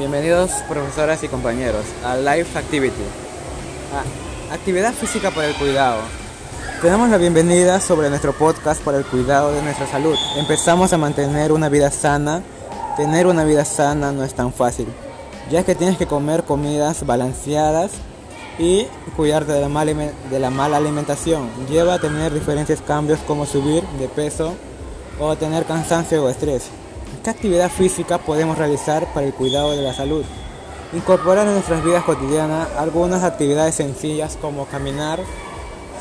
Bienvenidos profesoras y compañeros a Life Activity, a actividad física para el cuidado. Tenemos la bienvenida sobre nuestro podcast para el cuidado de nuestra salud. Empezamos a mantener una vida sana. Tener una vida sana no es tan fácil, ya que tienes que comer comidas balanceadas y cuidarte de la mala alimentación. Lleva a tener diferentes cambios como subir de peso o tener cansancio o estrés. ¿Qué actividad física podemos realizar para el cuidado de la salud? Incorporar en nuestras vidas cotidianas algunas actividades sencillas como caminar,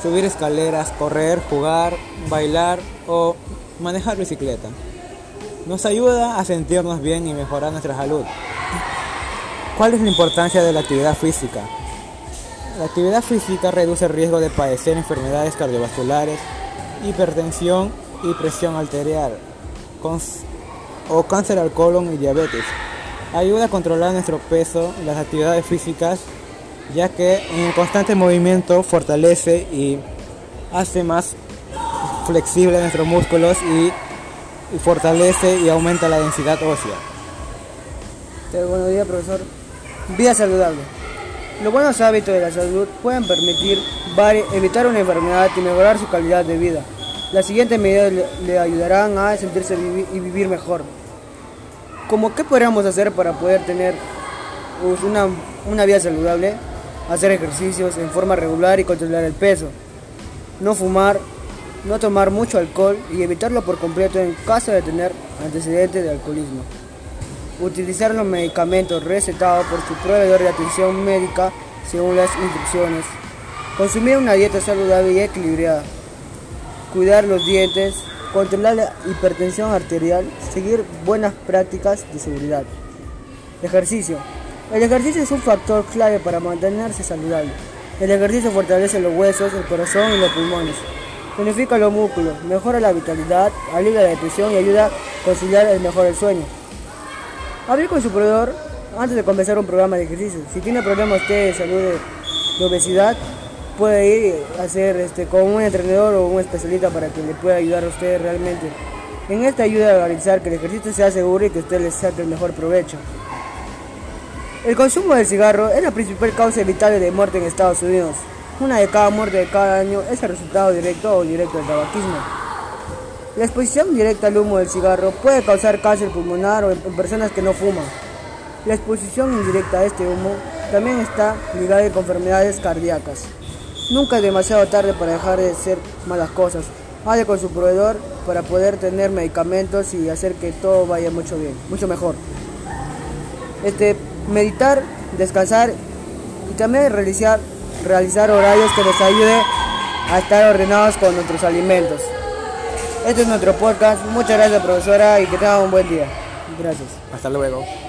subir escaleras, correr, jugar, bailar o manejar bicicleta. Nos ayuda a sentirnos bien y mejorar nuestra salud. ¿Cuál es la importancia de la actividad física? La actividad física reduce el riesgo de padecer enfermedades cardiovasculares, hipertensión y presión arterial, o cáncer al colon y diabetes. Ayuda a controlar nuestro peso, las actividades físicas, ya que en el constante movimiento fortalece y hace más flexible nuestros músculos y, fortalece y aumenta la densidad ósea. Buenos días, profesor. Vida saludable. Los buenos hábitos de la salud pueden permitir evitar una enfermedad y mejorar su calidad de vida. Las siguientes medidas le ayudarán a sentirse y vivir mejor. ¿Cómo qué podríamos hacer para poder tener pues, una, una vida saludable? Hacer ejercicios en forma regular y controlar el peso. No fumar, no tomar mucho alcohol y evitarlo por completo en caso de tener antecedentes de alcoholismo utilizar los medicamentos recetados por su proveedor de atención médica según las instrucciones, consumir una dieta saludable y equilibrada, cuidar los dientes, controlar la hipertensión arterial, seguir buenas prácticas de seguridad. Ejercicio. El ejercicio es un factor clave para mantenerse saludable. El ejercicio fortalece los huesos, el corazón y los pulmones. Tonifica los músculos, mejora la vitalidad, alivia la depresión y ayuda a conciliar el mejor el sueño. Hable con su proveedor antes de comenzar un programa de ejercicio. Si tiene problemas de salud de, obesidad, puede ir a hacer este, con un entrenador o un especialista para que le pueda ayudar a usted realmente. En esta ayuda a garantizar que el ejercicio sea seguro y que usted le saque el mejor provecho. El consumo del cigarro es la principal causa evitable de muerte en Estados Unidos. Una de cada muerte de cada año es el resultado directo o indirecto del tabaquismo. La exposición directa al humo del cigarro puede causar cáncer pulmonar o en personas que no fuman. La exposición indirecta a este humo también está ligada con enfermedades cardíacas. Nunca es demasiado tarde para dejar de hacer malas cosas. Hable con su proveedor para poder tener medicamentos y hacer que todo vaya mucho bien, mucho mejor. Este, meditar, descansar y también realizar, realizar horarios que nos ayuden a estar ordenados con nuestros alimentos. Este es nuestro podcast. Muchas gracias, profesora, y que tengan un buen día. Gracias. Hasta luego.